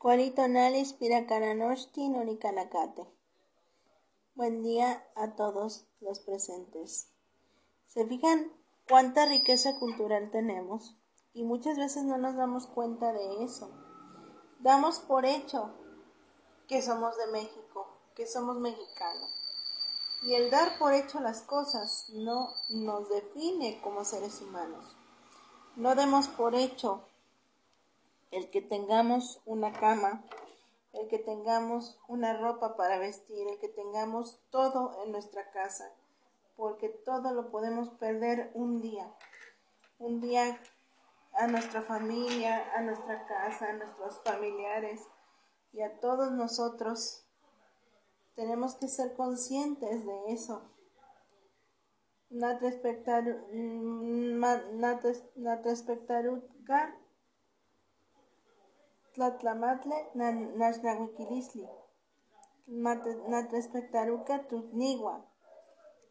Cualitonalis Piracaranoshti Noricanacate. Buen día a todos los presentes. ¿Se fijan cuánta riqueza cultural tenemos? Y muchas veces no nos damos cuenta de eso. Damos por hecho que somos de México, que somos mexicanos. Y el dar por hecho las cosas no nos define como seres humanos. No demos por hecho el que tengamos una cama, el que tengamos una ropa para vestir, el que tengamos todo en nuestra casa, porque todo lo podemos perder un día. Un día a nuestra familia, a nuestra casa, a nuestros familiares y a todos nosotros. Tenemos que ser conscientes de eso. Nat Tlatlamatle Naxnahuiquilisli, Natrespectaruca Tutnigua.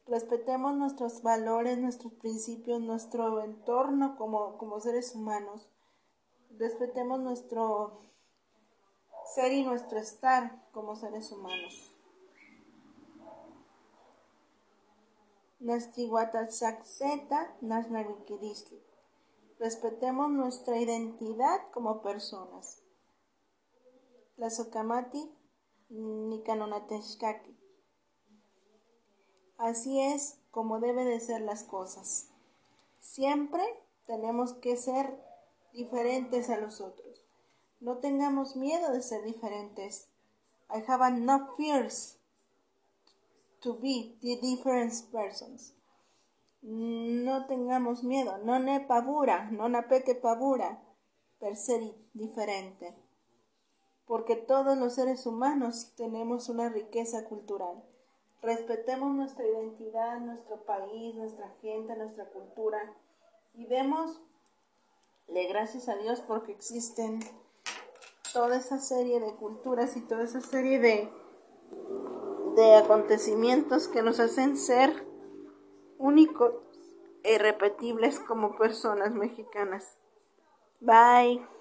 Respetemos nuestros valores, nuestros principios, nuestro entorno como, como seres humanos. Respetemos nuestro ser y nuestro estar como seres humanos. Nastihuataxaxeta Naxnahuiquilisli. Respetemos nuestra identidad como personas. Tlazocamati Nicanonatexcaqui. Así es como debe de ser las cosas. Siempre tenemos que ser diferentes a los otros. No tengamos miedo de ser diferentes. I have no fears to be the different persons. No tengamos miedo, no ne pavura, no napete pavura per ser diferente porque todos los seres humanos tenemos una riqueza cultural. Respetemos nuestra identidad, nuestro país, nuestra gente, nuestra cultura y démosle gracias a Dios porque existen toda esa serie de culturas y toda esa serie de, de acontecimientos que nos hacen ser únicos e irrepetibles como personas mexicanas. Bye.